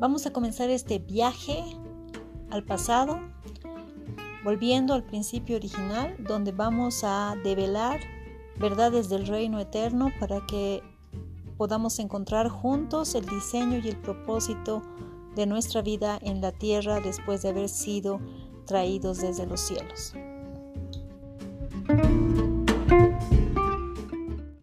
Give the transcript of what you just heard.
Vamos a comenzar este viaje al pasado, volviendo al principio original, donde vamos a develar verdades del reino eterno para que podamos encontrar juntos el diseño y el propósito de nuestra vida en la tierra después de haber sido traídos desde los cielos.